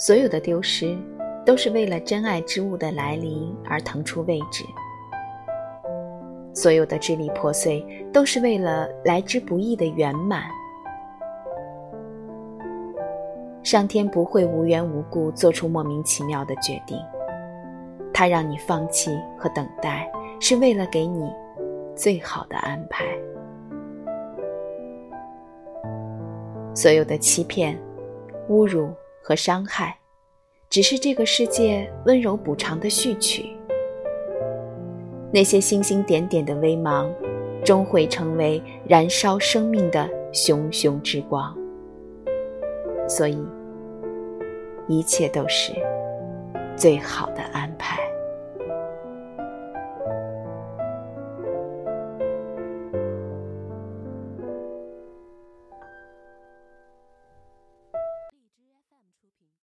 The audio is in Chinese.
所有的丢失，都是为了真爱之物的来临而腾出位置；所有的支离破碎，都是为了来之不易的圆满。上天不会无缘无故做出莫名其妙的决定，他让你放弃和等待，是为了给你最好的安排。所有的欺骗、侮辱和伤害，只是这个世界温柔补偿的序曲。那些星星点点的微芒，终会成为燃烧生命的熊熊之光。所以，一切都是最好的安排。